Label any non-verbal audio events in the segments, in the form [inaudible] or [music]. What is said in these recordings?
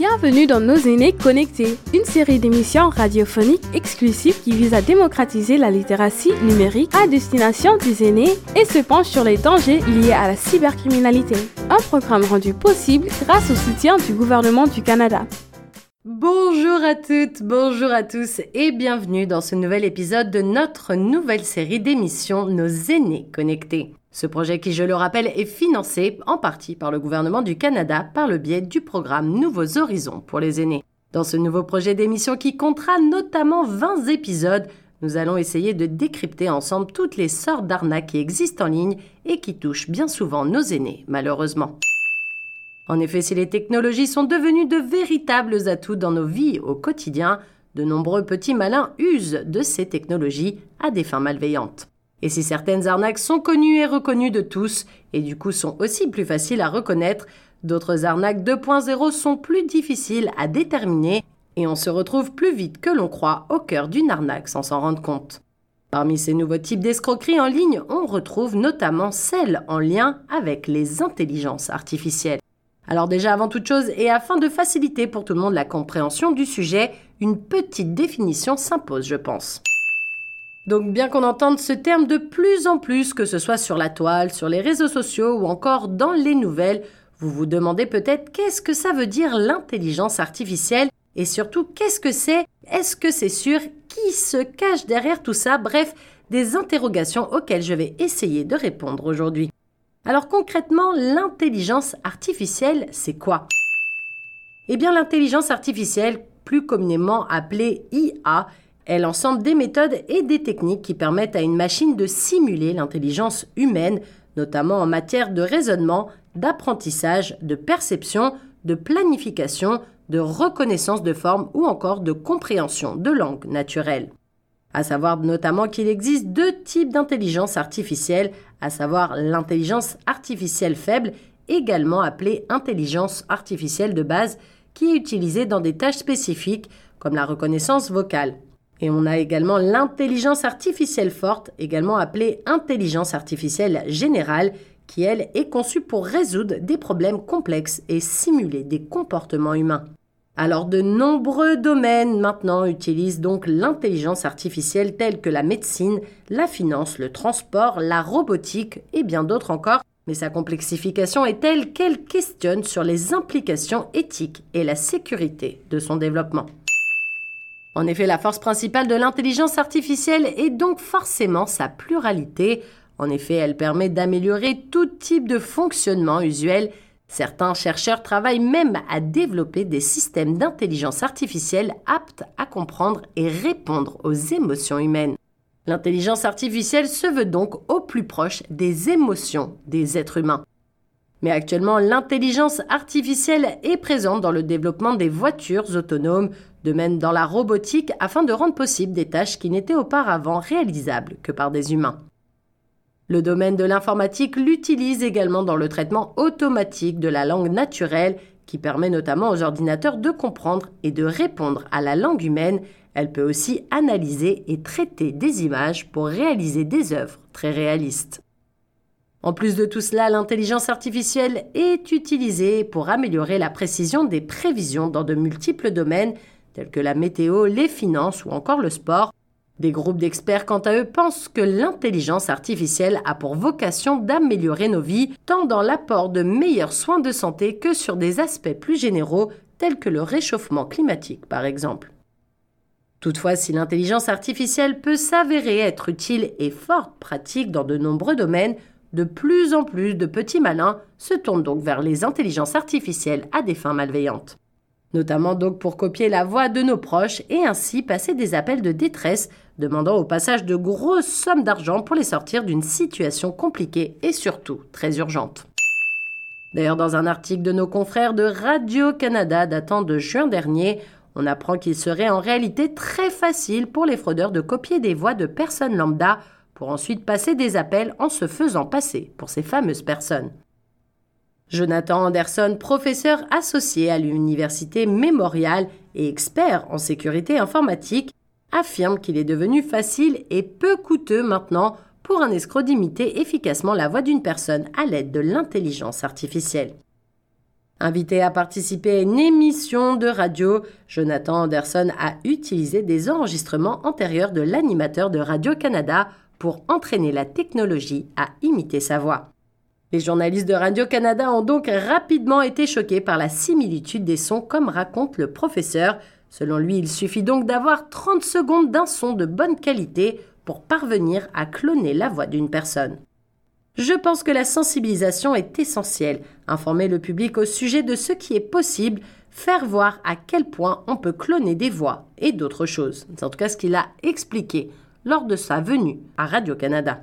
Bienvenue dans Nos aînés connectés, une série d'émissions radiophoniques exclusives qui vise à démocratiser la littératie numérique à destination des aînés et se penche sur les dangers liés à la cybercriminalité. Un programme rendu possible grâce au soutien du gouvernement du Canada. Bonjour à toutes, bonjour à tous et bienvenue dans ce nouvel épisode de notre nouvelle série d'émissions Nos aînés connectés. Ce projet qui, je le rappelle, est financé en partie par le gouvernement du Canada par le biais du programme Nouveaux Horizons pour les aînés. Dans ce nouveau projet d'émission qui comptera notamment 20 épisodes, nous allons essayer de décrypter ensemble toutes les sortes d'arnaques qui existent en ligne et qui touchent bien souvent nos aînés, malheureusement. En effet, si les technologies sont devenues de véritables atouts dans nos vies au quotidien, de nombreux petits malins usent de ces technologies à des fins malveillantes. Et si certaines arnaques sont connues et reconnues de tous, et du coup sont aussi plus faciles à reconnaître, d'autres arnaques 2.0 sont plus difficiles à déterminer, et on se retrouve plus vite que l'on croit au cœur d'une arnaque sans s'en rendre compte. Parmi ces nouveaux types d'escroqueries en ligne, on retrouve notamment celles en lien avec les intelligences artificielles. Alors déjà avant toute chose, et afin de faciliter pour tout le monde la compréhension du sujet, une petite définition s'impose, je pense. Donc bien qu'on entende ce terme de plus en plus, que ce soit sur la toile, sur les réseaux sociaux ou encore dans les nouvelles, vous vous demandez peut-être qu'est-ce que ça veut dire l'intelligence artificielle et surtout qu'est-ce que c'est? Est-ce que c'est sûr? Qui se cache derrière tout ça? Bref, des interrogations auxquelles je vais essayer de répondre aujourd'hui. Alors concrètement, l'intelligence artificielle, c'est quoi? Eh bien l'intelligence artificielle, plus communément appelée IA, est l'ensemble des méthodes et des techniques qui permettent à une machine de simuler l'intelligence humaine, notamment en matière de raisonnement, d'apprentissage, de perception, de planification, de reconnaissance de forme ou encore de compréhension de langue naturelle. À savoir notamment qu'il existe deux types d'intelligence artificielle, à savoir l'intelligence artificielle faible, également appelée intelligence artificielle de base, qui est utilisée dans des tâches spécifiques comme la reconnaissance vocale. Et on a également l'intelligence artificielle forte, également appelée intelligence artificielle générale, qui elle est conçue pour résoudre des problèmes complexes et simuler des comportements humains. Alors de nombreux domaines maintenant utilisent donc l'intelligence artificielle telle que la médecine, la finance, le transport, la robotique et bien d'autres encore, mais sa complexification est telle qu'elle questionne sur les implications éthiques et la sécurité de son développement. En effet, la force principale de l'intelligence artificielle est donc forcément sa pluralité. En effet, elle permet d'améliorer tout type de fonctionnement usuel. Certains chercheurs travaillent même à développer des systèmes d'intelligence artificielle aptes à comprendre et répondre aux émotions humaines. L'intelligence artificielle se veut donc au plus proche des émotions des êtres humains. Mais actuellement, l'intelligence artificielle est présente dans le développement des voitures autonomes, de même dans la robotique, afin de rendre possible des tâches qui n'étaient auparavant réalisables que par des humains. Le domaine de l'informatique l'utilise également dans le traitement automatique de la langue naturelle, qui permet notamment aux ordinateurs de comprendre et de répondre à la langue humaine. Elle peut aussi analyser et traiter des images pour réaliser des œuvres très réalistes. En plus de tout cela, l'intelligence artificielle est utilisée pour améliorer la précision des prévisions dans de multiples domaines tels que la météo, les finances ou encore le sport. Des groupes d'experts, quant à eux, pensent que l'intelligence artificielle a pour vocation d'améliorer nos vies, tant dans l'apport de meilleurs soins de santé que sur des aspects plus généraux, tels que le réchauffement climatique, par exemple. Toutefois, si l'intelligence artificielle peut s'avérer être utile et fort pratique dans de nombreux domaines, de plus en plus de petits malins se tournent donc vers les intelligences artificielles à des fins malveillantes. Notamment donc pour copier la voix de nos proches et ainsi passer des appels de détresse demandant au passage de grosses sommes d'argent pour les sortir d'une situation compliquée et surtout très urgente. D'ailleurs, dans un article de nos confrères de Radio-Canada datant de juin dernier, on apprend qu'il serait en réalité très facile pour les fraudeurs de copier des voix de personnes lambda pour ensuite passer des appels en se faisant passer pour ces fameuses personnes. Jonathan Anderson, professeur associé à l'université Mémorial et expert en sécurité informatique, affirme qu'il est devenu facile et peu coûteux maintenant pour un escroc d'imiter efficacement la voix d'une personne à l'aide de l'intelligence artificielle. Invité à participer à une émission de radio, Jonathan Anderson a utilisé des enregistrements antérieurs de l'animateur de Radio-Canada pour entraîner la technologie à imiter sa voix. Les journalistes de Radio-Canada ont donc rapidement été choqués par la similitude des sons comme raconte le professeur. Selon lui, il suffit donc d'avoir 30 secondes d'un son de bonne qualité pour parvenir à cloner la voix d'une personne. Je pense que la sensibilisation est essentielle. Informer le public au sujet de ce qui est possible, faire voir à quel point on peut cloner des voix et d'autres choses. C'est en tout cas ce qu'il a expliqué lors de sa venue à Radio-Canada.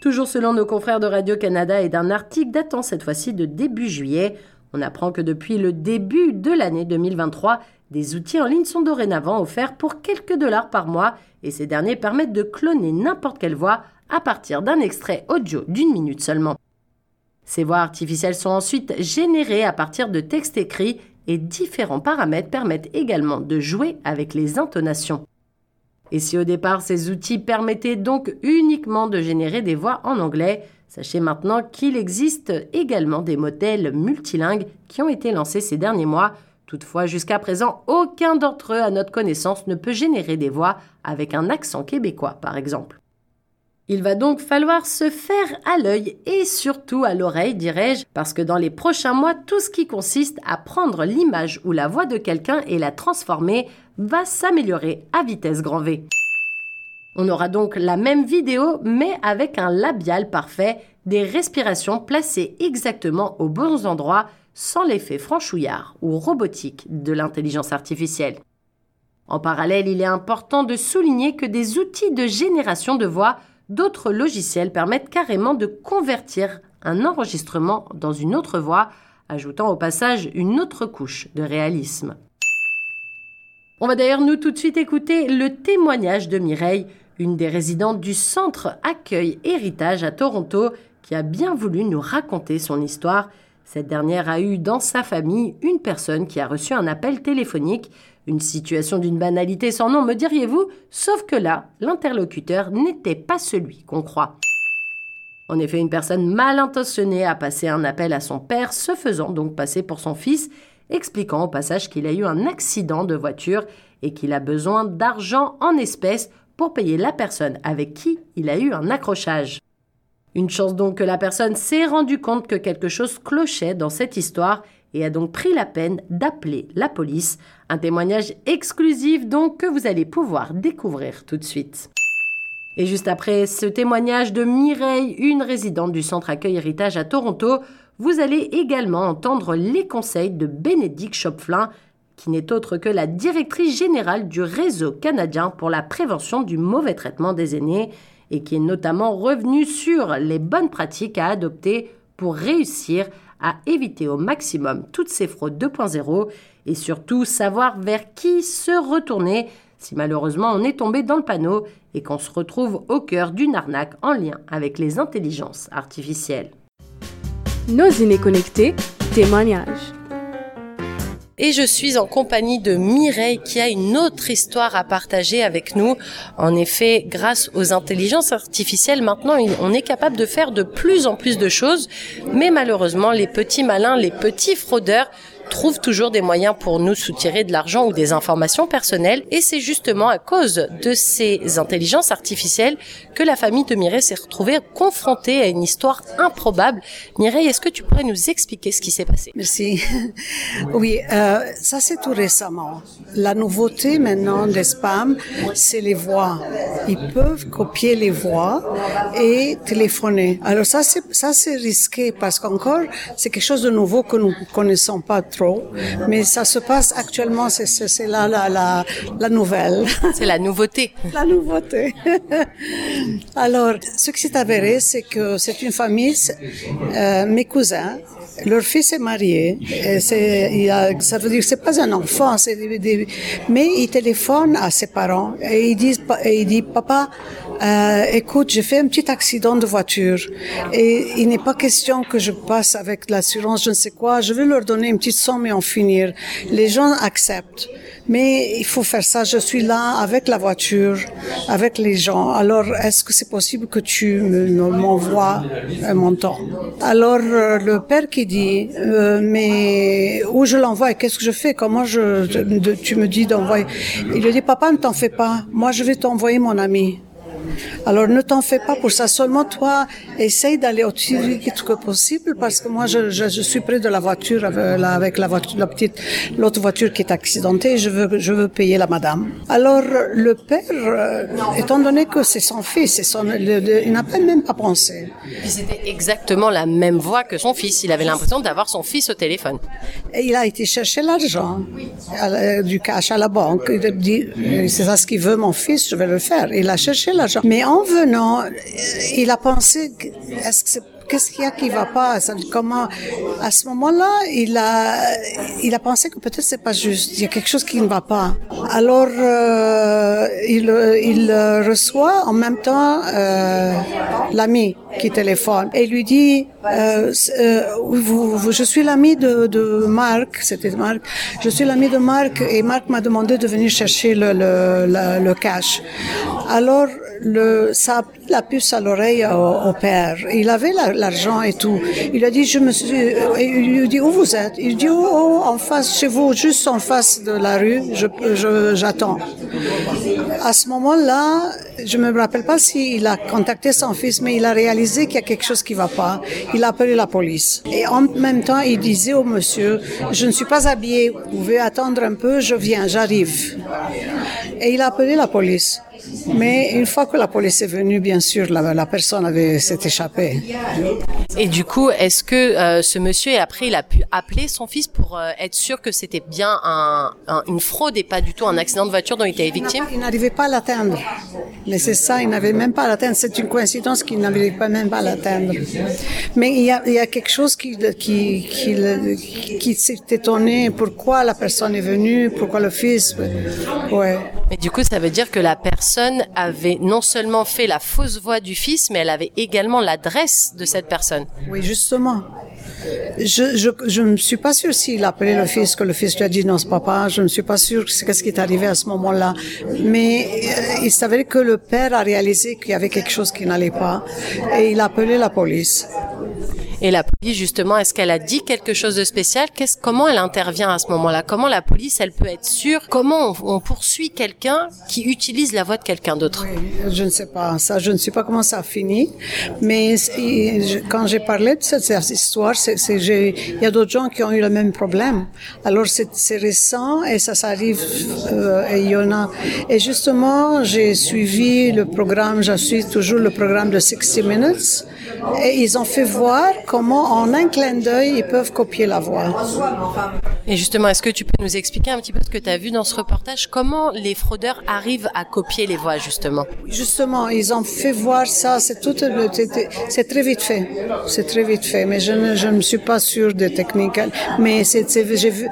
Toujours selon nos confrères de Radio-Canada et d'un article datant cette fois-ci de début juillet, on apprend que depuis le début de l'année 2023, des outils en ligne sont dorénavant offerts pour quelques dollars par mois et ces derniers permettent de cloner n'importe quelle voix à partir d'un extrait audio d'une minute seulement. Ces voix artificielles sont ensuite générées à partir de textes écrits et différents paramètres permettent également de jouer avec les intonations. Et si au départ ces outils permettaient donc uniquement de générer des voix en anglais, sachez maintenant qu'il existe également des modèles multilingues qui ont été lancés ces derniers mois. Toutefois, jusqu'à présent, aucun d'entre eux, à notre connaissance, ne peut générer des voix avec un accent québécois, par exemple. Il va donc falloir se faire à l'œil et surtout à l'oreille, dirais-je, parce que dans les prochains mois, tout ce qui consiste à prendre l'image ou la voix de quelqu'un et la transformer va s'améliorer à vitesse grand V. On aura donc la même vidéo, mais avec un labial parfait, des respirations placées exactement aux bons endroits, sans l'effet franchouillard ou robotique de l'intelligence artificielle. En parallèle, il est important de souligner que des outils de génération de voix d'autres logiciels permettent carrément de convertir un enregistrement dans une autre voix, ajoutant au passage une autre couche de réalisme. On va d'ailleurs nous tout de suite écouter le témoignage de Mireille, une des résidentes du centre Accueil Héritage à Toronto, qui a bien voulu nous raconter son histoire. Cette dernière a eu dans sa famille une personne qui a reçu un appel téléphonique une situation d'une banalité sans nom, me diriez-vous, sauf que là, l'interlocuteur n'était pas celui qu'on croit. En effet, une personne mal intentionnée a passé un appel à son père, se faisant donc passer pour son fils, expliquant au passage qu'il a eu un accident de voiture et qu'il a besoin d'argent en espèces pour payer la personne avec qui il a eu un accrochage. Une chance donc que la personne s'est rendue compte que quelque chose clochait dans cette histoire et a donc pris la peine d'appeler la police. Un témoignage exclusif donc que vous allez pouvoir découvrir tout de suite. Et juste après ce témoignage de Mireille, une résidente du centre accueil héritage à Toronto, vous allez également entendre les conseils de Bénédicte Chopflin, qui n'est autre que la directrice générale du réseau canadien pour la prévention du mauvais traitement des aînés et qui est notamment revenue sur les bonnes pratiques à adopter pour réussir à éviter au maximum toutes ces fraudes 2.0 et surtout savoir vers qui se retourner si malheureusement on est tombé dans le panneau et qu'on se retrouve au cœur d'une arnaque en lien avec les intelligences artificielles. Nos inés connectés, témoignages et je suis en compagnie de Mireille qui a une autre histoire à partager avec nous. En effet, grâce aux intelligences artificielles, maintenant on est capable de faire de plus en plus de choses, mais malheureusement les petits malins, les petits fraudeurs trouve toujours des moyens pour nous soutirer de l'argent ou des informations personnelles. Et c'est justement à cause de ces intelligences artificielles que la famille de Mireille s'est retrouvée confrontée à une histoire improbable. Mireille, est-ce que tu pourrais nous expliquer ce qui s'est passé? Merci. [laughs] Oui, euh, ça c'est tout récemment. La nouveauté maintenant des spams, c'est les voix. Ils peuvent copier les voix et téléphoner. Alors ça c'est ça c'est risqué parce qu'encore c'est quelque chose de nouveau que nous connaissons pas trop mais ça se passe actuellement, c'est la, la, la, la nouvelle. C'est la nouveauté. [laughs] la nouveauté. [laughs] Alors, ce qui s'est avéré, c'est que c'est une famille, euh, mes cousins, leur fils est marié, et il a, ça veut dire que c'est pas un enfant, mais il téléphone à ses parents et il dit, et il dit papa, euh, écoute, j'ai fait un petit accident de voiture et il n'est pas question que je passe avec l'assurance, je ne sais quoi. Je vais leur donner une petite somme et en finir. Les gens acceptent. Mais il faut faire ça. Je suis là avec la voiture, avec les gens. Alors, est-ce que c'est possible que tu m'envoies un montant? Alors, euh, le père qui dit, euh, mais où je l'envoie Qu'est-ce que je fais? Comment je, tu me dis d'envoyer? Il lui dit, papa, ne t'en fais pas. Moi, je vais t'envoyer mon ami. Alors ne t'en fais pas pour ça. Seulement toi, essaye d'aller aussi vite que possible parce que moi, je, je, je suis près de la voiture avec, la voiture, la petite, l'autre voiture qui est accidentée. Je veux, je veux payer la madame. Alors le père, euh, étant donné que c'est son fils, c'est son, il n'a même pas pensé. c'était exactement la même voix que son fils. Il avait l'impression d'avoir son fils au téléphone. Et il a été chercher l'argent, du cash à la banque. Il a dit, c'est ça ce qu'il veut mon fils, je vais le faire. Il a cherché l'argent. Mais en venant, il a pensé, que qu'est-ce qu'il y a qui va pas? Comment À ce moment-là, il a, il a pensé que peut-être c'est pas juste. Il y a quelque chose qui ne va pas. Alors, euh, il, il reçoit en même temps euh, l'ami qui téléphone et lui dit euh, je suis l'ami de, Marc, c'était Marc. Je suis l'ami de Marc et Marc m'a demandé de venir chercher le, le, cash. Alors le, ça a pris la puce à l'oreille au, père. Il avait l'argent et tout. Il a dit, je me suis, il lui dit, où vous êtes? Il dit, oh, oh, en face, chez vous, juste en face de la rue, je, j'attends. À ce moment-là, je me rappelle pas s'il a contacté son fils, mais il a réalisé qu'il y a quelque chose qui va pas. Il a appelé la police. Et en même temps, il disait au monsieur, je ne suis pas habillé, vous pouvez attendre un peu, je viens, j'arrive. Et il a appelé la police. Mais une fois que la police est venue, bien sûr, la, la personne avait s'est échappée. Et du coup, est-ce que euh, ce monsieur après il a pu appeler son fils pour euh, être sûr que c'était bien un, une fraude et pas du tout un accident de voiture dont il était victime? Il n'arrivait pas à l'atteindre. Mais c'est ça, il n'avait même pas à l'atteindre. C'est une coïncidence qu'il n'arrivait pas même pas à l'atteindre. Mais il y, a, il y a quelque chose qui qui qui, qui s'est étonné. Pourquoi la personne est venue? Pourquoi le fils? Ouais. Mais du coup, ça veut dire que la personne avait non seulement fait la fausse voix du fils, mais elle avait également l'adresse de cette personne. Oui, justement. Je, je, je ne suis pas sûre s'il a appelé le fils, que le fils lui a dit non, c'est papa. Je ne suis pas sûre qu'est-ce qui est arrivé à ce moment-là. Mais euh, il s'avérait que le père a réalisé qu'il y avait quelque chose qui n'allait pas et il a appelé la police. Et la police, justement, est-ce qu'elle a dit quelque chose de spécial? Qu'est-ce, Comment elle intervient à ce moment-là? Comment la police, elle peut être sûre? Comment on, poursuit quelqu'un qui utilise la voix de quelqu'un d'autre? Je ne sais pas. Ça, je ne sais pas comment ça a fini. Mais quand j'ai parlé de cette, histoire, il y a d'autres gens qui ont eu le même problème. Alors c'est, récent et ça, ça arrive. Euh, et il y en a. Et justement, j'ai suivi le programme. Je suis toujours le programme de 60 Minutes. Et ils ont fait voir comment, en un clin d'œil, ils peuvent copier la voix. Et justement, est-ce que tu peux nous expliquer un petit peu ce que tu as vu dans ce reportage? Comment les fraudeurs arrivent à copier les voix, justement? Justement, ils ont fait voir ça. C'est tout, c'est très vite fait. C'est très vite fait. Mais je ne, je ne suis pas sûre des techniques. Mais c'est, j'ai vu,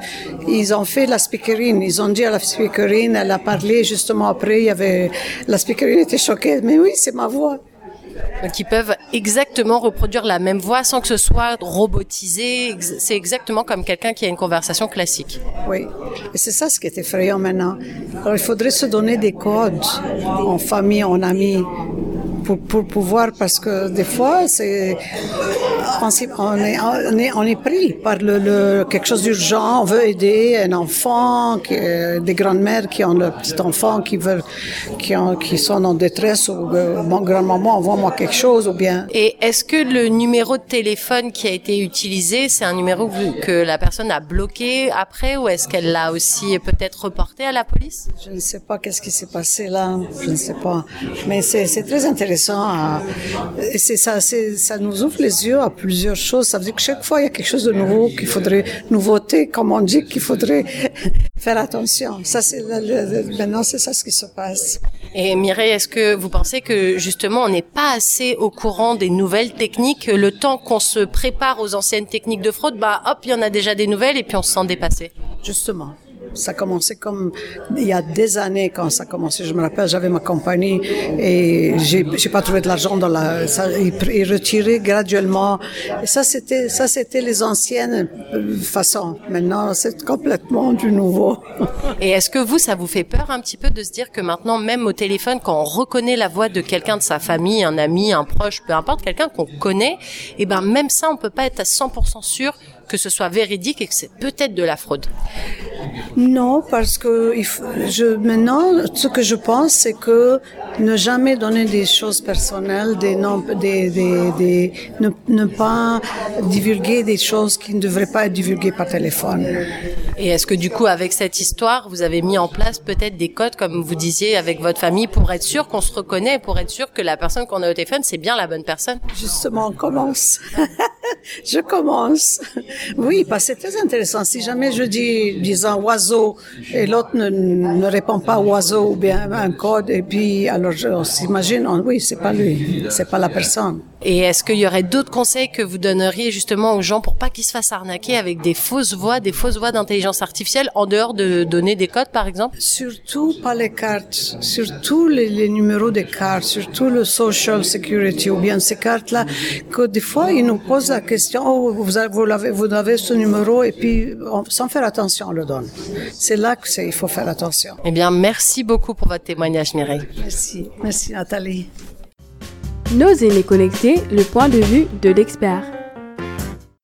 ils ont fait la speakerine. Ils ont dit à la speakerine, elle a parlé justement après. Il y avait, la speakerine était choquée. Mais oui, c'est ma voix. Ils peuvent exactement reproduire la même voix sans que ce soit robotisé. C'est exactement comme quelqu'un qui a une conversation classique. Oui, et c'est ça ce qui est effrayant maintenant. Alors il faudrait se donner des codes en famille, en amis, pour, pour pouvoir, parce que des fois, c'est on est, on est, on est pris par le, le quelque chose d'urgent. On veut aider un enfant, qui, des grandes-mères qui ont le petit enfant qui veulent, qui, ont, qui sont en détresse ou euh, mon grand-maman envoie-moi quelque chose ou bien. Et est-ce que le numéro de téléphone qui a été utilisé, c'est un numéro que la personne a bloqué après ou est-ce qu'elle l'a aussi peut-être reporté à la police? Je ne sais pas qu'est-ce qui s'est passé là. Je ne sais pas. Mais c'est très intéressant. C'est ça, ça nous ouvre les yeux à plusieurs choses. Ça veut dire que chaque fois, il y a quelque chose de nouveau qu'il faudrait, nouveauté, comme on dit, qu'il faudrait faire attention. Ça, c'est, maintenant, c'est ça ce qui se passe. Et Mireille, est-ce que vous pensez que justement, on n'est pas assez au courant des nouvelles techniques, le temps qu'on se prépare aux anciennes techniques de fraude, bah, hop, il y en a déjà des nouvelles et puis on se sent dépassé? Justement. Ça a commencé comme il y a des années quand ça a commencé. Je me rappelle, j'avais ma compagnie et j'ai, j'ai pas trouvé de l'argent dans la, ça, ils, retiraient graduellement. Et ça, c'était, ça, c'était les anciennes façons. Maintenant, c'est complètement du nouveau. Et est-ce que vous, ça vous fait peur un petit peu de se dire que maintenant, même au téléphone, quand on reconnaît la voix de quelqu'un de sa famille, un ami, un proche, peu importe, quelqu'un qu'on connaît, et eh ben même ça, on peut pas être à 100% sûr que ce soit véridique et que c'est peut-être de la fraude Non, parce que je, maintenant, ce que je pense, c'est que ne jamais donner des choses personnelles, des noms, des, des, des ne, ne, pas divulguer des choses qui ne devraient pas être divulguées par téléphone. Et est-ce que du coup, avec cette histoire, vous avez mis en place peut-être des codes, comme vous disiez, avec votre famille, pour être sûr qu'on se reconnaît, pour être sûr que la personne qu'on a au téléphone, c'est bien la bonne personne? Justement, on commence. [laughs] je commence. Oui, parce que c'est très intéressant. Si jamais je dis, disons, oiseau, et l'autre ne, ne, répond pas oiseau ou bien un code, et puis alors on s'imagine, oui, c'est pas lui, c'est pas la personne. Et est-ce qu'il y aurait d'autres conseils que vous donneriez justement aux gens pour pas qu'ils se fassent arnaquer avec des fausses voix, des fausses voix d'intelligence artificielle en dehors de donner des codes par exemple? Surtout pas les cartes, surtout les, les, numéros des cartes, surtout le social security ou bien ces cartes-là, que des fois ils nous posent la question, oh vous avez, vous avez, vous avez ce numéro et puis on, sans faire attention on le donne. C'est là que il faut faire attention. Eh bien merci beaucoup pour votre témoignage Mireille. Merci, merci Nathalie. Nos aînés connectés, le point de vue de l'expert.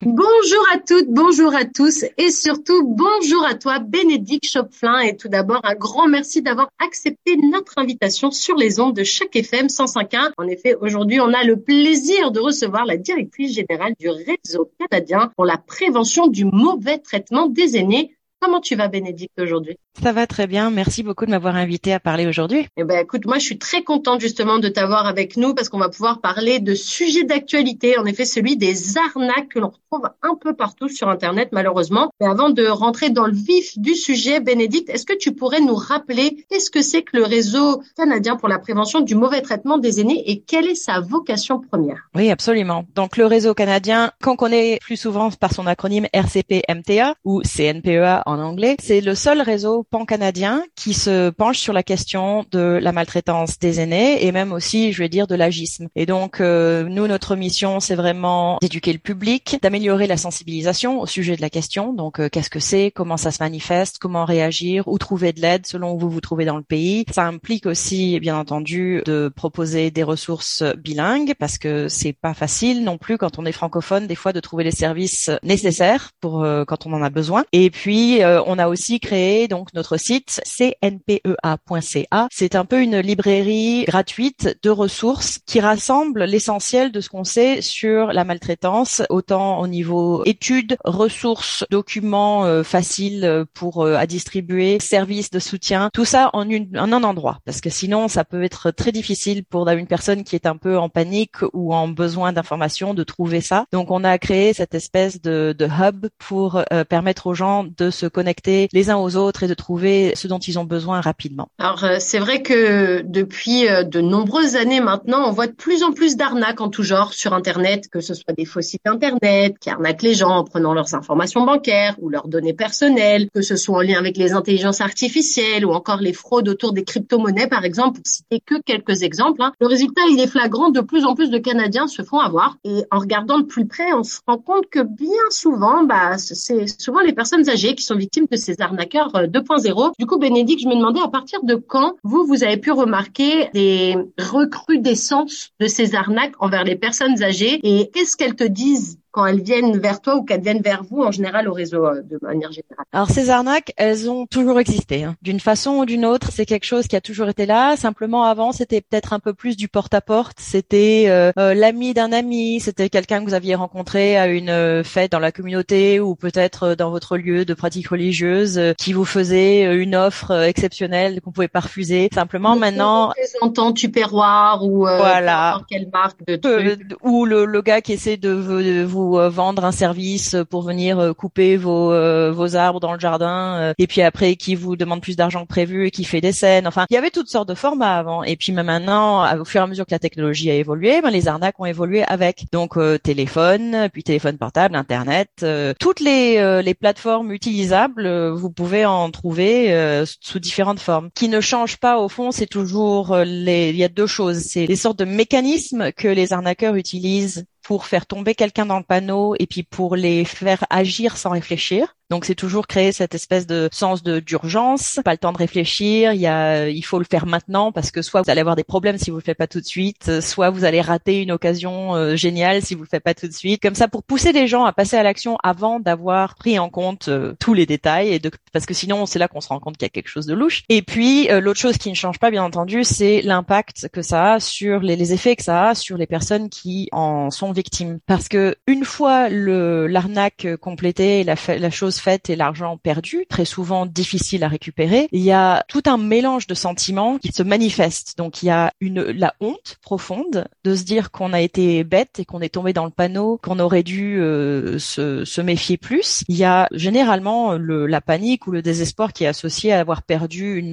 Bonjour à toutes, bonjour à tous et surtout bonjour à toi Bénédicte Chopflin et tout d'abord un grand merci d'avoir accepté notre invitation sur les ondes de chaque FM 105.1. En effet, aujourd'hui on a le plaisir de recevoir la directrice générale du réseau canadien pour la prévention du mauvais traitement des aînés, Comment tu vas, Bénédicte, aujourd'hui? Ça va très bien. Merci beaucoup de m'avoir invité à parler aujourd'hui. Eh ben, écoute, moi, je suis très contente justement de t'avoir avec nous parce qu'on va pouvoir parler de sujets d'actualité. En effet, celui des arnaques que l'on retrouve un peu partout sur Internet, malheureusement. Mais avant de rentrer dans le vif du sujet, Bénédicte, est-ce que tu pourrais nous rappeler qu'est-ce que c'est que le réseau canadien pour la prévention du mauvais traitement des aînés et quelle est sa vocation première? Oui, absolument. Donc, le réseau canadien, qu'on connaît plus souvent par son acronyme RCP-MTA ou CNPEA en anglais. C'est le seul réseau pan-canadien qui se penche sur la question de la maltraitance des aînés et même aussi, je vais dire, de l'agisme. Et donc, euh, nous, notre mission, c'est vraiment d'éduquer le public, d'améliorer la sensibilisation au sujet de la question. Donc, euh, qu'est-ce que c'est, comment ça se manifeste, comment réagir, où trouver de l'aide selon où vous vous trouvez dans le pays? Ça implique aussi, bien entendu, de proposer des ressources bilingues parce que c'est pas facile non plus quand on est francophone des fois de trouver les services nécessaires pour euh, quand on en a besoin. Et puis euh, on a aussi créé donc notre site cnpea.ca. C'est un peu une librairie gratuite de ressources qui rassemble l'essentiel de ce qu'on sait sur la maltraitance, autant au niveau études, ressources, documents euh, faciles pour euh, à distribuer, services de soutien, tout ça en, un endroit. Parce que sinon, ça peut être très difficile pour une personne qui est un peu en panique ou en besoin d'informations de trouver ça. Donc, on a créé cette espèce de, de hub pour permettre aux gens de se connecter les uns aux autres et de trouver ce dont ils ont besoin rapidement. Alors euh, c'est vrai que depuis euh, de nombreuses années maintenant, on voit de plus en plus d'arnaques en tout genre sur Internet, que ce soit des faux sites Internet qui arnaquent les gens en prenant leurs informations bancaires ou leurs données personnelles, que ce soit en lien avec les intelligences artificielles ou encore les fraudes autour des crypto-monnaies par exemple, pour citer que quelques exemples. Hein. Le résultat, il est flagrant, de plus en plus de Canadiens se font avoir et en regardant de plus près, on se rend compte que bien souvent, bah, c'est souvent les personnes âgées qui sont victime de ces arnaqueurs 2.0. Du coup, Bénédicte, je me demandais à partir de quand vous, vous avez pu remarquer des recrudescences de ces arnaques envers les personnes âgées et qu'est-ce qu'elles te disent? Quand elles viennent vers toi ou qu'elles viennent vers vous en général au réseau euh, de manière générale Alors ces arnaques, elles ont toujours existé. Hein. D'une façon ou d'une autre, c'est quelque chose qui a toujours été là. Simplement avant, c'était peut-être un peu plus du porte-à-porte. C'était euh, euh, l'ami d'un ami, c'était quelqu'un que vous aviez rencontré à une fête dans la communauté ou peut-être dans votre lieu de pratique religieuse qui vous faisait une offre exceptionnelle qu'on pouvait pas refuser. Simplement le maintenant, représentant Tupperware ou voilà, quelle marque de trucs. ou le, le, gars qui essaie de vous vous vvendre un service pour venir couper vos vos arbres dans le jardin et puis après qui vous demande plus d'argent que prévu et qui fait des scènes. Enfin, il y avait toutes sortes de formats avant. Et puis maintenant, au fur et à mesure que la technologie a évolué, ben, les arnaques ont évolué avec. Donc téléphone, puis téléphone portable, internet, toutes les les plateformes utilisables, vous pouvez en trouver sous différentes formes. Qui ne changent pas au fond, c'est toujours les. Il y a deux choses. C'est des sortes de mécanismes que les arnaqueurs utilisent pour faire tomber quelqu'un dans le panneau et puis pour les faire agir sans réfléchir. Donc c'est toujours créer cette espèce de sens de d'urgence, pas le temps de réfléchir, il y a il faut le faire maintenant parce que soit vous allez avoir des problèmes si vous le faites pas tout de suite, soit vous allez rater une occasion euh, géniale si vous le faites pas tout de suite. Comme ça pour pousser les gens à passer à l'action avant d'avoir pris en compte euh, tous les détails et de parce que sinon c'est là qu'on se rend compte qu'il y a quelque chose de louche. Et puis euh, l'autre chose qui ne change pas bien entendu, c'est l'impact que ça a sur les, les effets que ça a sur les personnes qui en sont victimes parce que une fois le l'arnaque complétée, la la chose fait et l'argent perdu, très souvent difficile à récupérer, il y a tout un mélange de sentiments qui se manifestent. Donc il y a la honte profonde de se dire qu'on a été bête et qu'on est tombé dans le panneau, qu'on aurait dû euh, se, méfier plus. Il y a généralement le, la panique ou le désespoir qui est associé à avoir perdu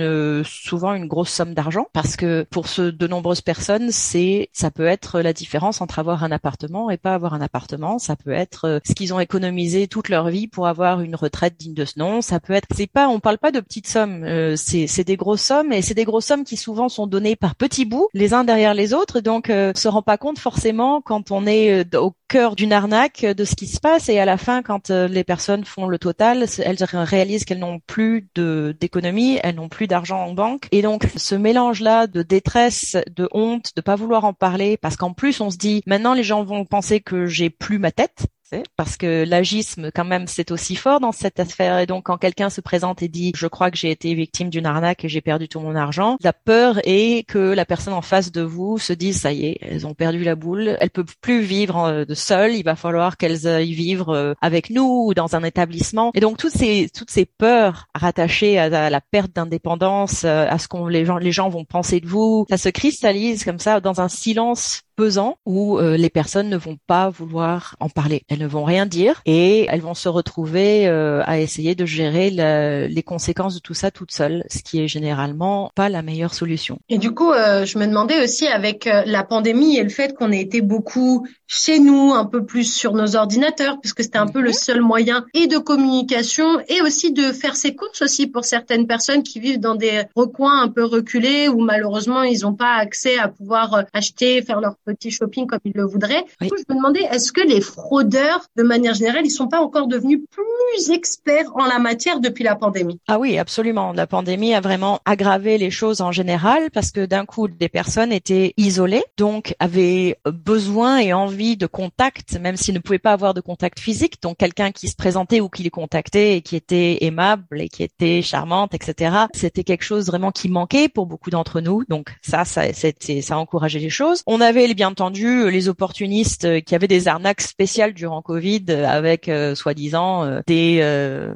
souvent une grosse somme d'argent parce que pour de nombreuses personnes, ça peut être la différence entre avoir un appartement et pas avoir un appartement. Ça peut être euh, ce qu'ils ont économisé toute leur vie pour avoir une retraite digne de ce nom. Ça peut être, c'est pas, on parle pas de petites sommes, euh, c'est des grosses sommes et c'est des grosses sommes qui souvent sont données par petits bouts, les uns derrière les autres. Donc, euh, on se rend pas compte forcément quand on est euh, au cœur d'une arnaque de ce qui se passe et à la fin, quand les personnes font le total, elles réalisent qu'elles n'ont plus d'économie, elles n'ont plus d'argent en banque et donc ce mélange là de détresse, de honte, de pas vouloir en parler parce qu'en plus on se dit maintenant les gens vont penser que j'ai plus ma tête parce que l'agisme quand même c'est aussi fort dans cette affaire. Et donc quand quelqu'un se présente et dit je crois que j'ai été victime d'une arnaque et j'ai perdu tout mon argent, la peur est que la personne en face de vous se dise ça y est, elles ont perdu la boule, elles peuvent plus vivre de seules, il va falloir qu'elles aillent vivre euh, avec nous ou dans un établissement. Et donc toutes ces toutes ces peurs rattachées à, la perte d'indépendance, euh, à ce qu'on les gens les gens vont penser de vous, ça se cristallise comme ça dans un silence pesant où euh, les personnes ne vont pas vouloir en parler. Elles ne vont rien dire et elles vont se retrouver euh, à essayer de gérer les conséquences de tout ça toutes seules, ce qui est généralement pas la meilleure solution. Et du coup, euh, je me demandais aussi avec la pandémie et le fait qu'on ait été beaucoup chez nous, un peu plus sur nos ordinateurs, puisque c'était un peu le mhm. seul moyen et de communication et aussi de faire ses courses aussi pour certaines personnes qui vivent dans des recoins un peu reculés où malheureusement ils n'ont pas accès à pouvoir acheter, faire leur petit shopping comme ils le voudraient. Du coup, je me demandais, est-ce que les fraudeurs, de manière générale, ils sont pas encore devenus plus experts en la matière depuis la pandémie? Ah oui, absolument. La pandémie a vraiment aggravé les choses en général parce que d'un coup, des personnes étaient isolées, donc avaient besoin et envie de contact, même s'ils ne pouvaient pas avoir de contact physique. Donc quelqu'un qui se présentait ou qui les contactait et qui était aimable et qui était charmante, etc. C'était quelque chose vraiment qui manquait pour beaucoup d'entre nous. Donc ça, ça, c'était, ça a encouragé les choses. On avait bien entendu les opportunistes euh, qui avaient des arnaques spéciales durant Covid euh, avec euh, soi-disant des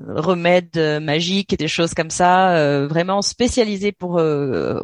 remèdes magiques et des choses comme ça, vraiment spécialisés pour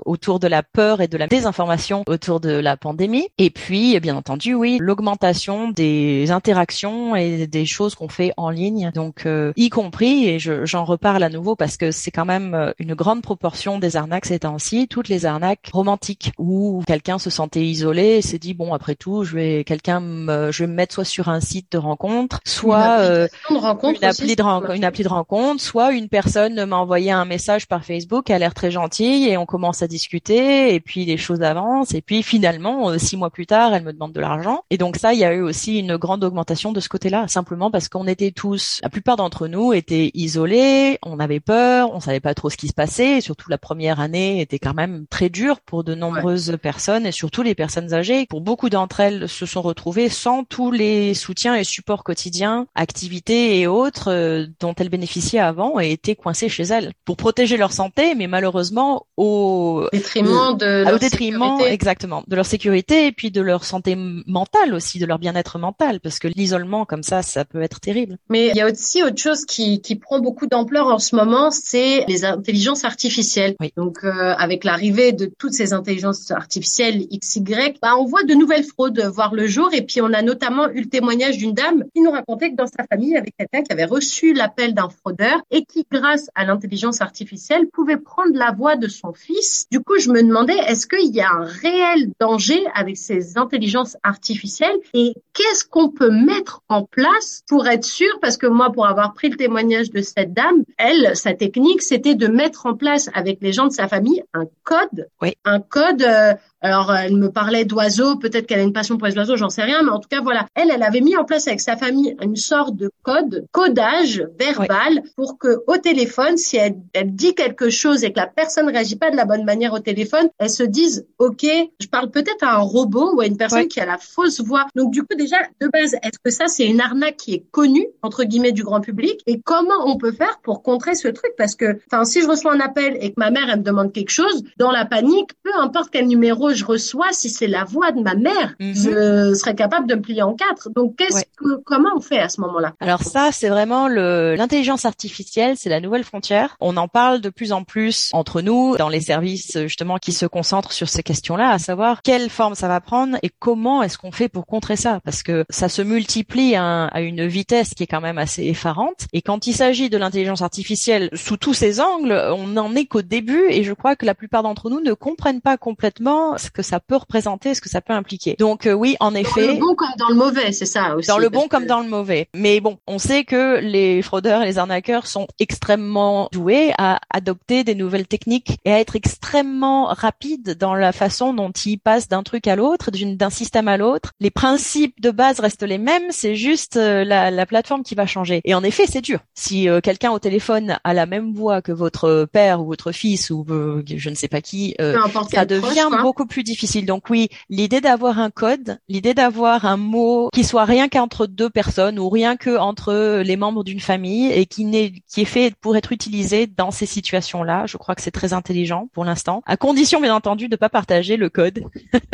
autour de la peur et de la désinformation autour de la pandémie. Et puis, bien entendu, oui, l'augmentation des interactions et des choses qu'on fait en ligne, donc y compris, et j'en reparle à nouveau parce que c'est quand même une grande proportion des arnaques ces temps-ci, toutes les arnaques romantiques où quelqu'un se sentait isolé s'est bon après tout je vais quelqu'un me, je vais me mettre soit sur un site de rencontre soit euh, une, rencontre une appli de rencontre une appli de rencontre soit une personne m'a envoyé un message par Facebook elle a l'air très gentille et on commence à discuter et puis les choses avancent et puis finalement euh, six mois plus tard elle me demande de l'argent. Et donc ça il y a eu aussi une grande augmentation de ce côté-là simplement parce qu'on était tous la plupart d'entre nous étaient isolés on avait peur on savait pas trop ce qui se passait et surtout la première année était quand même très dure pour de nombreuses personnes et surtout les personnes âgées pour beaucoup d'entre elles se sont retrouvées sans tous les soutiens et supports quotidiens, activités et autres euh, dont elles bénéficiaient avant et étaient coincées chez elles pour protéger leur santé, mais malheureusement au détriment de au détriment exactement de leur sécurité et puis de leur santé mentale aussi, de leur bien-être mental, parce que l'isolement comme ça, ça peut être terrible. Mais il y a aussi autre chose qui, qui prend beaucoup d'ampleur en ce moment, c'est les intelligences artificielles. Donc euh, avec l'arrivée de toutes ces intelligences artificielles XY, bah, on voit de nouvelles fraudes voir le jour. Et puis, on a notamment eu le témoignage d'une dame qui nous racontait que dans sa famille, il y avait quelqu'un qui avait reçu l'appel d'un fraudeur et qui, grâce à l'intelligence artificielle, pouvait prendre la voix de son fils. Du coup, je me demandais, est-ce qu'il y a un réel danger avec ces intelligences artificielles? Et qu'est-ce qu'on peut mettre en place pour être sûr, parce que moi, pour avoir pris le témoignage de cette dame, elle, sa technique, c'était de mettre en place avec les gens de sa famille un code, oui. un code euh, alors, elle me parlait d'oiseaux, peut-être qu'elle a une passion pour les oiseaux, j'en sais rien, mais en tout cas, voilà. Elle, elle avait mis en place avec sa famille une sorte de code, codage verbal pour que au téléphone, si elle, elle, dit quelque chose et que la personne réagit pas de la bonne manière au téléphone, elle se dise, OK, je parle peut-être à un robot ou à une personne qui a la fausse voix. Donc, du coup, déjà, de base, est-ce que ça, c'est une arnaque qui est connue, entre guillemets, du grand public? Et comment on peut faire pour contrer ce truc? Parce que, enfin, si je reçois un appel et que ma mère, elle me demande quelque chose, dans la panique, peu importe quel numéro je reçois, si c'est la voix de ma mère, Mhm. je serais capable de me plier en quatre. Donc, qu'est-ce Ouais. que, comment on fait à ce moment-là? Alors ça, c'est vraiment le l'intelligence artificielle, c'est la nouvelle frontière. On en parle de plus en plus entre nous dans les services justement qui se concentrent sur ces questions-là, à savoir quelle forme ça va prendre et comment est-ce qu'on fait pour contrer ça, parce que ça se multiplie à, à une vitesse qui est quand même assez effarante. Et quand il s'agit de l'intelligence artificielle sous tous ses angles, on n'en est qu'au début et je crois que la plupart d'entre nous ne comprennent pas complètement ce que ça peut représenter, ce que ça peut Donc euh, oui, en Dans effet. le bon comme dans le mauvais, c'est ça aussi. Dans le bon comme dans le mauvais. Mais bon, on sait que les fraudeurs et les arnaqueurs sont extrêmement doués à adopter des nouvelles techniques et à être extrêmement rapides dans la façon dont ils passent d'un truc à l'autre, d'une- d'un système à l'autre. Les principes de base restent les mêmes, c'est juste euh, la, la plateforme qui va changer. Et en effet, c'est dur. Si euh, quelqu'un au téléphone a la même voix que votre père ou votre fils ou euh, je ne sais pas qui, euh, ça devient quoi. beaucoup plus difficile. Donc oui, l'idée d'avoir un code, l'idée d'avoir un mot qui soit rien qu'entre deux personnes ou rien que entre les membres d'une famille et qui n'est qui est fait pour être utilisé dans ces situations-là, je crois que c'est très intelligent pour l'instant, à condition bien entendu de pas partager le code. [laughs]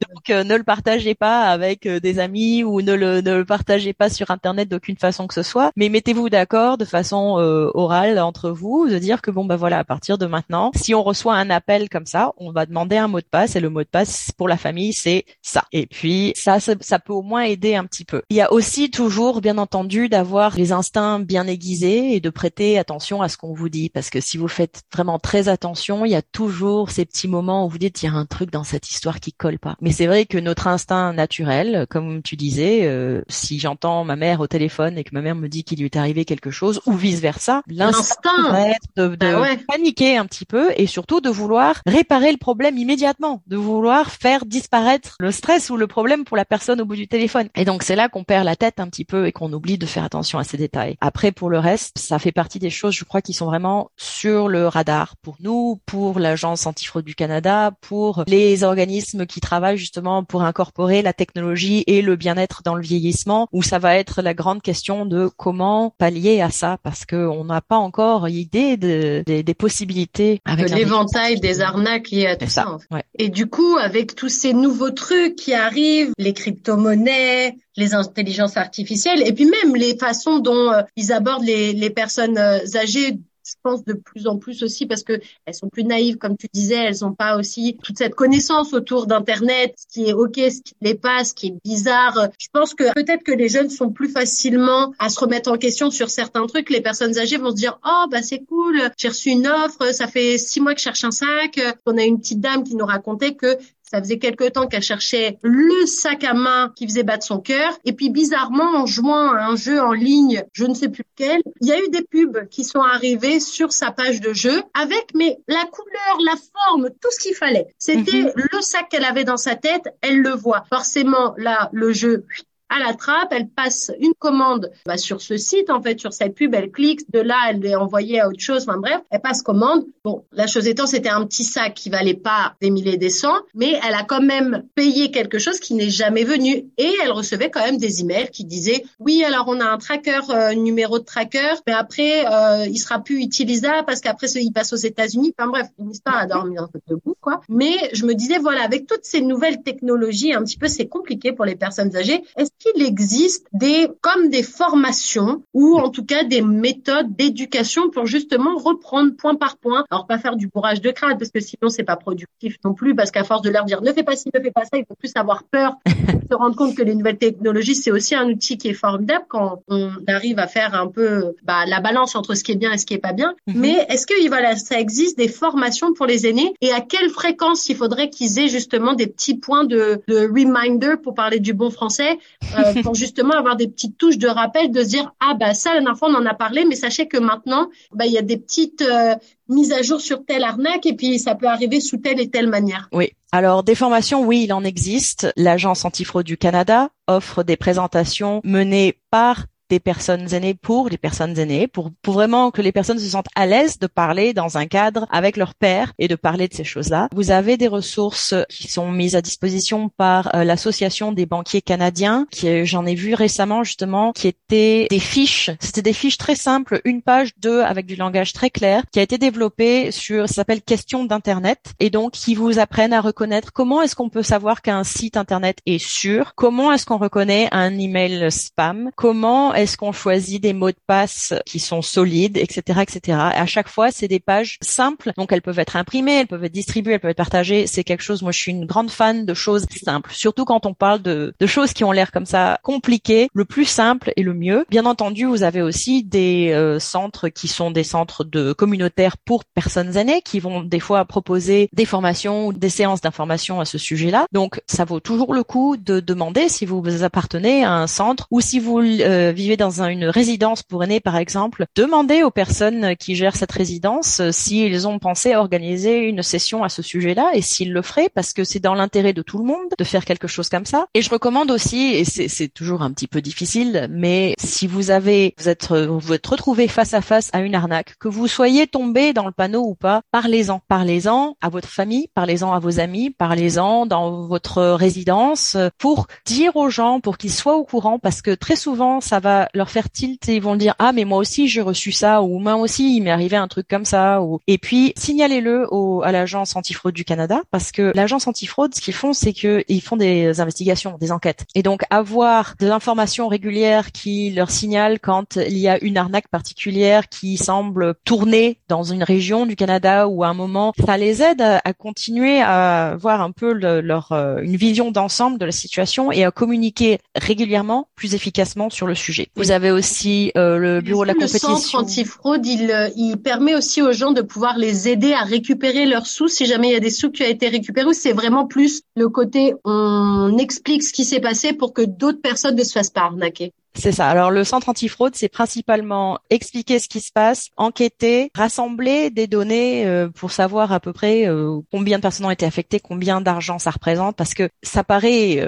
Donc euh, ne le partagez pas avec euh, des amis ou ne le, ne le partagez pas sur internet d'aucune façon que ce soit, mais mettez-vous d'accord de façon euh, orale entre vous, de dire que bon bah voilà, à partir de maintenant, si on reçoit un appel comme ça, on va demander un mot de passe et le mot de passe pour la famille c'est ça. Et puis ça, ça ça peut au moins aider un petit peu. Il y a aussi toujours bien entendu d'avoir les instincts bien aiguisés et de prêter attention à ce qu'on vous dit parce que si vous faites vraiment très attention, il y a toujours ces petits moments où vous dites il y a un truc dans cette histoire qui colle pas. Mais c'est vrai que notre instinct naturel, comme tu disais, euh, si j'entends ma mère au téléphone et que ma mère me dit qu'il lui est arrivé quelque chose ou vice versa, l'instinct va être de, de Bah ouais. paniquer un petit peu et surtout de vouloir réparer le problème immédiatement, de vouloir faire disparaître le stress ou le problème pour la personne au bout du téléphone. Et donc c'est là qu'on perd la tête un petit peu et qu'on oublie de faire attention à ces détails. Après pour le reste, ça fait partie des choses je crois qui sont vraiment sur le radar pour nous, pour l'agence antifraude du Canada, pour les organismes qui travaillent justement pour incorporer la technologie et le bien-être dans le vieillissement où ça va être la grande question de comment pallier à ça parce que on n'a pas encore idée de- des- des possibilités avec de l'éventail des arnaques liées à tout ça. ça. en fait. Ouais. Et du coup, avec tous ces nouveaux trucs qui arrivent, les crypto-monnaies, les intelligences artificielles, et puis même les façons dont euh, ils abordent les, les personnes euh, âgées, je pense de plus en plus aussi parce que elles sont plus naïves, comme tu disais, elles n'ont pas aussi toute cette connaissance autour d'Internet, ce qui est ok, ce qui n'est pas, ce qui est bizarre. Je pense que peut-être que les jeunes sont plus facilement à se remettre en question sur certains trucs. Les personnes âgées vont se dire, oh bah c'est cool, j'ai reçu une offre, ça fait six mois que je cherche un sac. On a une petite dame qui nous racontait que ça faisait quelque temps qu'elle cherchait le sac à main qui faisait battre son cœur. Et puis bizarrement, en jouant à un jeu en ligne, je ne sais plus lequel, il y a eu des pubs qui sont arrivés sur sa page de jeu avec mais la couleur, la forme, tout ce qu'il fallait. C'était Mhm. le sac qu'elle avait dans sa tête, elle le voit. Forcément, là, le jeu à la trappe, elle passe une commande bah, sur ce site, en fait, sur cette pub, elle clique, de là, elle est envoyée à autre chose, enfin bref, elle passe commande. Bon, la chose étant, c'était un petit sac qui valait pas des milliers des cents, mais elle a quand même payé quelque chose qui n'est jamais venu et elle recevait quand même des emails qui disaient oui, alors on a un tracker, euh, numéro de tracker, mais après, euh, il sera plus utilisable parce qu'après, il passe aux États-Unis. Enfin bref, une histoire à dormir debout, quoi. Mais je me disais, voilà, avec toutes ces nouvelles technologies, un petit peu, c'est compliqué pour les personnes âgées. Qu'il existe des comme des formations ou en tout cas des méthodes d'éducation pour justement reprendre point par point. Alors pas faire du bourrage de crâne parce que sinon c'est pas productif non plus parce qu'à force de leur dire ne fais pas ci, ne fais pas ça, ils vont plus avoir peur, [laughs] se rendre compte que les nouvelles technologies c'est aussi un outil qui est formidable quand on arrive à faire un peu bah, la balance entre ce qui est bien et ce qui est pas bien. Mhm. Mais est-ce que voilà ça existe des formations pour les aînés? Et à quelle fréquence il faudrait qu'ils aient justement des petits points de, de reminder pour parler du bon français? Euh, pour justement avoir des petites touches de rappel de se dire ah bah ça la dernière on en a parlé mais sachez que maintenant bah il y a des petites euh, mises à jour sur telle arnaque et puis ça peut arriver sous telle et telle manière. Oui. Alors des formations, oui, il en existe. L'agence antifraude du Canada offre des présentations menées par des personnes aînées pour les personnes aînées, pour, pour vraiment que les personnes se sentent à l'aise de parler dans un cadre avec leur père et de parler de ces choses-là. Vous avez des ressources qui sont mises à disposition par euh, l'association des banquiers canadiens, qui j'en ai vu récemment justement, qui étaient des fiches. C'était des fiches très simples, une page, deux, avec du langage très clair, qui a été développé sur, ça s'appelle Question d'internet, et donc qui vous apprennent à reconnaître comment est-ce qu'on peut savoir qu'un site internet est sûr, comment est-ce qu'on reconnaît un email spam, comment est-ce qu'on choisit des mots de passe qui sont solides, etc., etc. à chaque fois, c'est des pages simples, donc elles peuvent être imprimées, elles peuvent être distribuées, elles peuvent être partagées. C'est quelque chose. Moi, je suis une grande fan de choses simples, surtout quand on parle de, de choses qui ont l'air comme ça compliquées. Le plus simple et le mieux. Bien entendu, vous avez aussi des euh, centres qui sont des centres de communautaires pour personnes aînées qui vont des fois proposer des formations ou des séances d'information à ce sujet-là. Donc, ça vaut toujours le coup de demander si vous appartenez à un centre ou si vous euh, dans une résidence pour aînés, par exemple, demandez aux personnes qui gèrent cette résidence euh, s'ils ont pensé à organiser une session à ce sujet-là et s'ils le feraient, parce que c'est dans l'intérêt de tout le monde de faire quelque chose comme ça. Et je recommande aussi, et c'est toujours un petit peu difficile, mais si vous avez, vous êtes, vous êtes retrouvé face à face à une arnaque, que vous soyez tombé dans le panneau ou pas, parlez-en, parlez-en à votre famille, parlez-en à vos amis, parlez-en dans votre résidence pour dire aux gens, pour qu'ils soient au courant, parce que très souvent ça va leur faire tilt et ils vont dire ah mais moi aussi j'ai reçu ça ou moi aussi il m'est arrivé un truc comme ça ou et puis signalez-le à l'agence antifraude du Canada parce que l'agence antifraude ce qu'ils font c'est que ils font des investigations, des enquêtes et donc avoir de l'information régulière qui leur signale quand il y a une arnaque particulière qui semble tourner dans une région du Canada ou à un moment ça les aide à, continuer à avoir un peu leur euh, une vision d'ensemble de la situation et à communiquer régulièrement plus efficacement sur le sujet. Vous avez aussi euh, le bureau de la compétition. Le centre antifraude, il, euh, il permet aussi aux gens de pouvoir les aider à récupérer leurs sous si jamais il y a des sous qui ont été récupérés. C'est vraiment plus le côté on explique ce qui s'est passé pour que d'autres personnes ne se fassent pas arnaquer. C'est ça. Alors le centre antifraude, c'est principalement expliquer ce qui se passe, enquêter, rassembler des données euh, pour savoir à peu près combien de personnes ont été affectées, combien d'argent ça représente, parce que ça paraît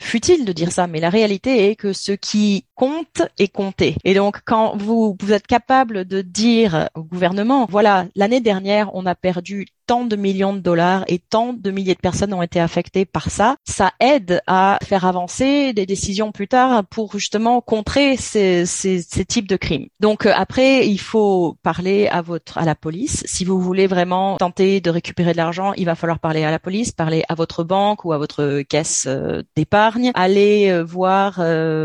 futile de dire ça, mais la réalité est que ce qui compte est compté. Et donc, quand vous, êtes capable de dire au gouvernement, voilà, l'année dernière, on a perdu tant de millions de dollars et tant de milliers de personnes ont été affectées par ça, ça aide à faire avancer des décisions plus tard pour justement contrer ces, ces, ces types de crimes. Donc euh, après, il faut parler à votre à la police. Si vous voulez vraiment tenter de récupérer de l'argent, il va falloir parler à la police, parler à votre banque ou à votre caisse euh, d'épargne, aller euh, voir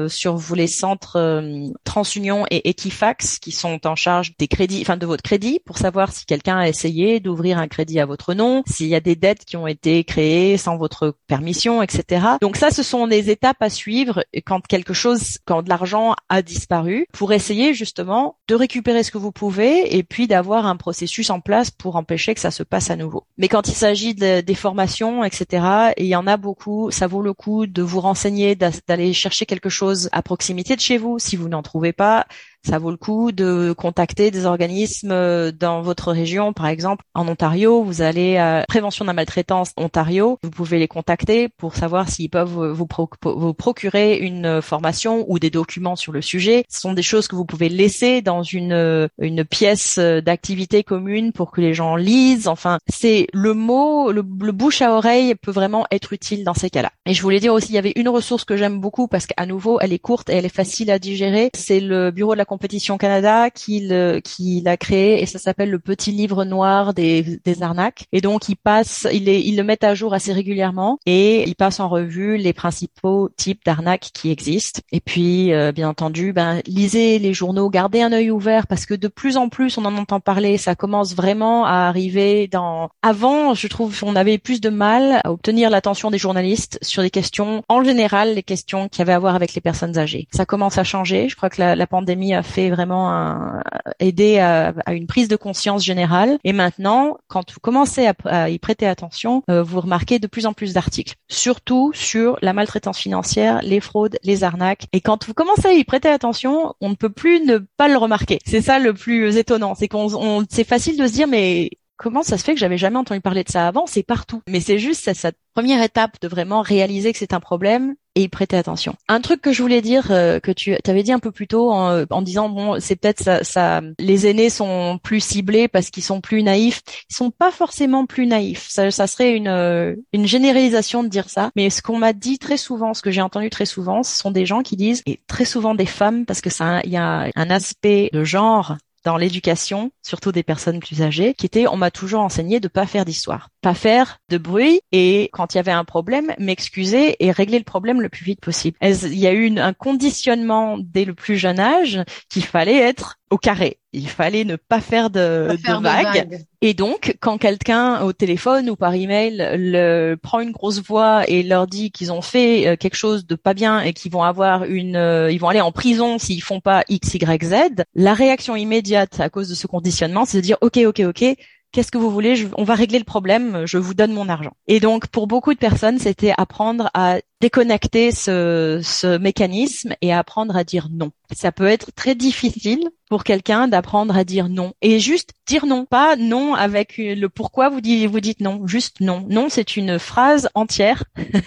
sur vous les centres TransUnion et Equifax qui sont en charge des crédits, enfin de votre crédit, pour savoir si quelqu'un a essayé d'ouvrir un crédit à votre nom, s'il y a des dettes qui ont été créées sans votre permission, etc. Donc ça, ce sont des étapes à suivre quand quelque chose, quand de l'argent a disparu, pour essayer justement de récupérer ce que vous pouvez et puis d'avoir un processus en place pour empêcher que ça se passe à nouveau. Mais quand il s'agit de, des formations, etc., et il y en a beaucoup, ça vaut le coup de vous renseigner, d'aller chercher quelque chose à proximité de chez vous. Si vous n'en trouvez pas, ça vaut le coup de contacter des organismes euh, dans votre région. Par exemple, en Ontario, vous allez à Prévention de la maltraitance Ontario. Vous pouvez les contacter pour savoir s'ils peuvent vous, vous procurer une formation ou des documents sur le sujet. Ce sont des choses que vous pouvez laisser dans une, une pièce d'activité commune pour que les gens lisent. Enfin, c'est le mot, le, le bouche à oreille peut vraiment être utile dans ces cas-là. Et je voulais dire aussi, il y avait une ressource que j'aime beaucoup parce qu'à nouveau, elle est courte et elle est facile à digérer. C'est le bureau de la Compétition Canada qui qui l'a créé et ça s'appelle le petit livre noir des, des arnaques. Et donc il passe, il, est, il le met à jour assez régulièrement et il passe en revue les principaux types d'arnaques qui existent. Et puis euh, bien entendu, ben lisez les journaux, gardez un œil ouvert parce que de plus en plus on en entend parler. Ça commence vraiment à arriver dans. Avant, je trouve, on avait plus de mal à obtenir l'attention des journalistes sur des questions en général, les questions qui avaient à voir avec les personnes âgées. Ça commence à changer. Je crois que la, la pandémie a fait vraiment aider à, une prise de conscience générale. Et maintenant, quand vous commencez à, à y prêter attention, euh, vous remarquez de plus en plus d'articles, surtout sur la maltraitance financière, les fraudes, les arnaques. Et quand vous commencez à y prêter attention, on ne peut plus ne pas le remarquer. C'est ça le plus étonnant, c'est qu'on, c'est facile de se dire mais comment ça se fait que j'avais jamais entendu parler de ça avant? C'est partout. Mais c'est juste cette première étape de vraiment réaliser que c'est un problème et y prêter attention. Un truc que je voulais dire euh, que tu avais dit un peu plus tôt en, en disant bon c'est peut-être ça, ça, les aînés sont plus ciblés parce qu'ils sont plus naïfs. Ils sont pas forcément plus naïfs. Ça, ça serait une euh, une généralisation de dire ça. Mais ce qu'on m'a dit très souvent, ce que j'ai entendu très souvent, ce sont des gens qui disent et très souvent des femmes parce que ça il y a un aspect de genre dans l'éducation, surtout des personnes plus âgées, qui était on m'a toujours enseigné de pas faire d'histoire, pas faire de bruit et quand il y avait un problème, m'excuser et régler le problème le plus vite possible. Il y a eu un conditionnement dès le plus jeune âge qu'il fallait être au carré. Il fallait ne pas faire de, vagues. Et donc, quand quelqu'un au téléphone ou par email le, prend une grosse voix et leur dit qu'ils ont fait euh, quelque chose de pas bien et qu'ils vont avoir une, euh, ils vont aller en prison s'ils font pas X, Y, Z, la réaction immédiate à cause de ce conditionnement, c'est de dire OK, OK, OK, qu'est-ce que vous voulez? On va régler le problème, je vous donne mon argent. Et donc pour beaucoup de personnes, c'était apprendre à déconnecter ce, ce mécanisme et apprendre à dire non. Ça peut être très difficile pour quelqu'un d'apprendre à dire non et juste dire non, pas non avec le pourquoi vous dites vous dites non, juste non. Non, c'est une phrase entière.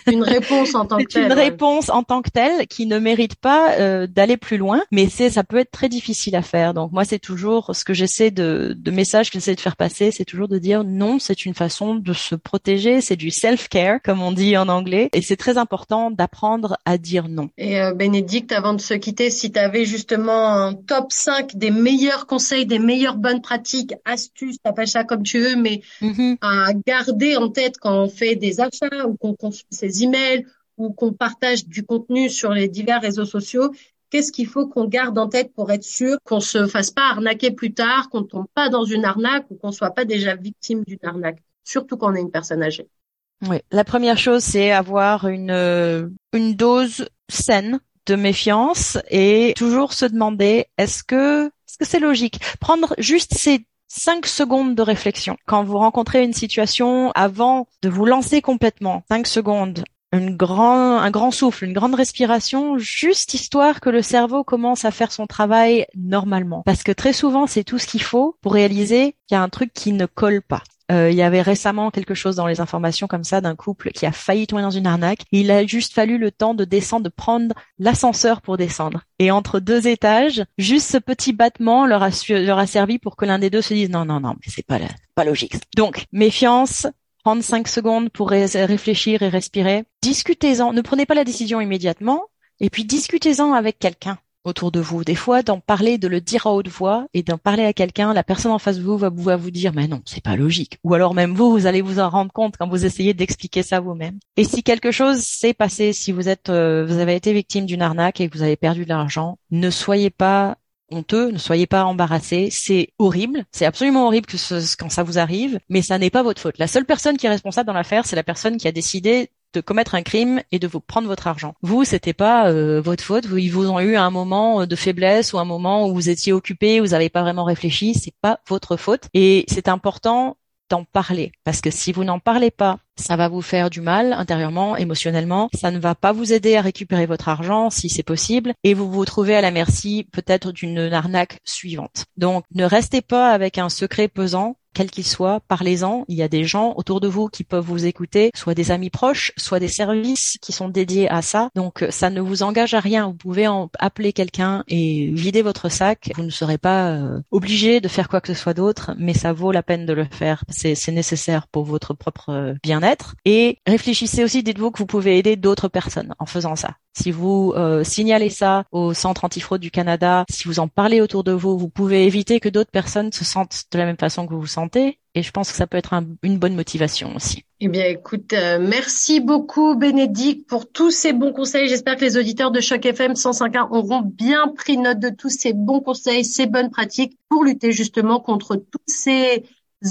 Une réponse en [laughs] tant que telle. Une réponse en tant que telle qui ne mérite pas euh, d'aller plus loin, mais c'est ça peut être très difficile à faire. Donc moi c'est toujours ce que j'essaie de de message que j'essaie de faire passer, c'est toujours de dire non, c'est une façon de se protéger, c'est du self-care comme on dit en anglais et c'est très important d'apprendre à dire non. Et euh, Bénédicte, avant de se quitter, si tu avais justement un top 5 des meilleurs conseils, des meilleures bonnes pratiques, astuces, t'appelles ça comme tu veux, mais mm-hmm. à garder en tête quand on fait des achats ou qu'on consulte ses emails ou qu'on partage du contenu sur les divers réseaux sociaux, qu'est-ce qu'il faut qu'on garde en tête pour être sûr qu'on se fasse pas arnaquer plus tard, qu'on tombe pas dans une arnaque ou qu'on soit pas déjà victime d'une arnaque, surtout quand on est une personne âgée? Oui, la première chose, c'est avoir une, euh, une dose saine de méfiance et toujours se demander est-ce que est-ce que c'est logique? Prendre juste ces cinq secondes de réflexion. Quand vous rencontrez une situation, avant de vous lancer complètement, cinq secondes, une grand, un grand souffle, une grande respiration, juste histoire que le cerveau commence à faire son travail normalement. Parce que très souvent, c'est tout ce qu'il faut pour réaliser qu'il y a un truc qui ne colle pas. Euh, il y avait récemment quelque chose dans les informations comme ça d'un couple qui a failli tomber dans une arnaque. Il a juste fallu le temps de descendre, de prendre l'ascenseur pour descendre. Et entre deux étages, juste ce petit battement leur a, servi pour que l'un des deux se dise non, non, non, mais c'est pas, pas logique. Donc, méfiance, prendre cinq secondes pour réfléchir et respirer. Discutez-en. Ne prenez pas la décision immédiatement. Et puis discutez-en avec quelqu'un autour de vous. Des fois, d'en parler, de le dire à haute voix et d'en parler à quelqu'un, la personne en face de vous va vous dire, mais non, c'est pas logique. Ou alors même vous, vous allez vous en rendre compte quand vous essayez d'expliquer ça vous-même. Et si quelque chose s'est passé, si vous êtes, euh, vous avez été victime d'une arnaque et que vous avez perdu de l'argent, ne soyez pas honteux, ne soyez pas embarrassés, c'est horrible, c'est absolument horrible que ce, quand ça vous arrive, mais ça n'est pas votre faute. La seule personne qui est responsable dans l'affaire, c'est la personne qui a décidé de commettre un crime et de vous prendre votre argent. Vous, c'était pas euh, votre faute. Vous, ils vous ont eu un moment euh, de faiblesse ou un moment où vous étiez occupé, vous n'avez pas vraiment réfléchi. C'est pas votre faute. Et c'est important d'en parler parce que si vous n'en parlez pas, ça va vous faire du mal intérieurement, émotionnellement. Ça ne va pas vous aider à récupérer votre argent si c'est possible et vous vous trouvez à la merci peut-être d'une arnaque suivante. Donc ne restez pas avec un secret pesant quel qu'il soit, parlez-en. Il y a des gens autour de vous qui peuvent vous écouter, soit des amis proches, soit des services qui sont dédiés à ça. Donc ça ne vous engage à rien. Vous pouvez en appeler quelqu'un et vider votre sac. Vous ne serez pas euh, obligé de faire quoi que ce soit d'autre, mais ça vaut la peine de le faire. C'est nécessaire pour votre propre bien-être. Et réfléchissez aussi, dites-vous que vous pouvez aider d'autres personnes en faisant ça. Si vous euh, signalez ça au Centre antifraude du Canada, si vous en parlez autour de vous, vous pouvez éviter que d'autres personnes se sentent de la même façon que vous vous sentez. Et je pense que ça peut être une bonne motivation aussi. Eh bien, écoute, euh, merci beaucoup, Bénédicte, pour tous ces bons conseils. J'espère que les auditeurs de Choc FM 105.1 auront bien pris note de tous ces bons conseils, ces bonnes pratiques pour lutter justement contre tous ces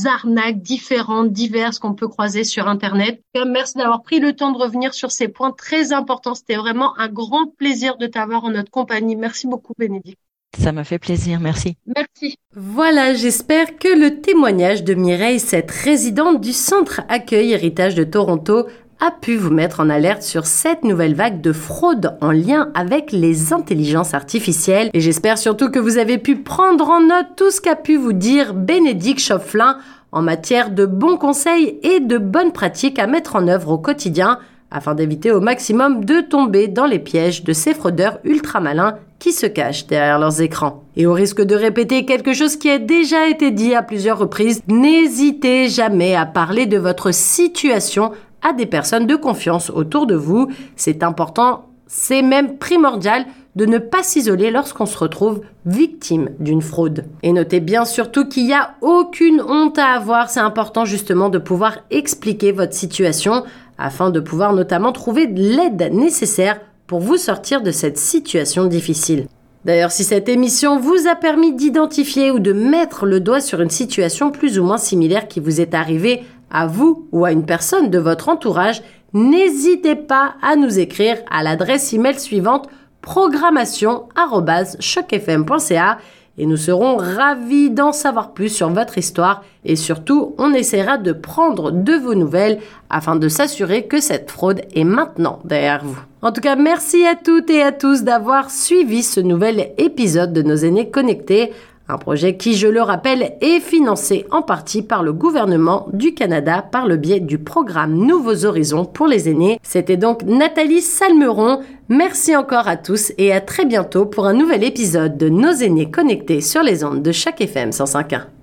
arnaques différentes, diverses qu'on peut croiser sur Internet. Merci d'avoir pris le temps de revenir sur ces points très importants. C'était vraiment un grand plaisir de t'avoir en notre compagnie. Merci beaucoup, Bénédicte. Ça m'a fait plaisir, merci. Merci. Voilà, j'espère que le témoignage de Mireille, cette résidente du Centre Accueil Héritage de Toronto, a pu vous mettre en alerte sur cette nouvelle vague de fraude en lien avec les intelligences artificielles. Et j'espère surtout que vous avez pu prendre en note tout ce qu'a pu vous dire Bénédicte Chaufflin en matière de bons conseils et de bonnes pratiques à mettre en œuvre au quotidien afin d'éviter au maximum de tomber dans les pièges de ces fraudeurs ultra malins qui se cachent derrière leurs écrans. Et au risque de répéter quelque chose qui a déjà été dit à plusieurs reprises, n'hésitez jamais à parler de votre situation à des personnes de confiance autour de vous. C'est important, c'est même primordial de ne pas s'isoler lorsqu'on se retrouve victime d'une fraude. Et notez bien surtout qu'il n'y a aucune honte à avoir, c'est important justement de pouvoir expliquer votre situation afin de pouvoir notamment trouver l'aide nécessaire pour vous sortir de cette situation difficile. D'ailleurs, si cette émission vous a permis d'identifier ou de mettre le doigt sur une situation plus ou moins similaire qui vous est arrivée à vous ou à une personne de votre entourage, n'hésitez pas à nous écrire à l'adresse email suivante programmation@chocfm.ca et nous serons ravis d'en savoir plus sur votre histoire et surtout on essaiera de prendre de vos nouvelles afin de s'assurer que cette fraude est maintenant derrière vous. En tout cas, merci à toutes et à tous d'avoir suivi ce nouvel épisode de nos aînés connectés. Un projet qui, je le rappelle, est financé en partie par le gouvernement du Canada par le biais du programme Nouveaux Horizons pour les aînés. C'était donc Nathalie Salmeron. Merci encore à tous et à très bientôt pour un nouvel épisode de Nos aînés connectés sur les ondes de chaque FM 105.1.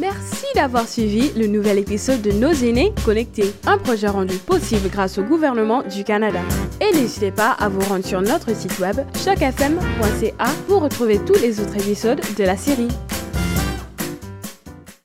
Merci d'avoir suivi le nouvel épisode de Nos aînés connectés, un projet rendu possible grâce au gouvernement du Canada. Et n'hésitez pas à vous rendre sur notre site web chocfm.ca pour retrouver tous les autres épisodes de la série.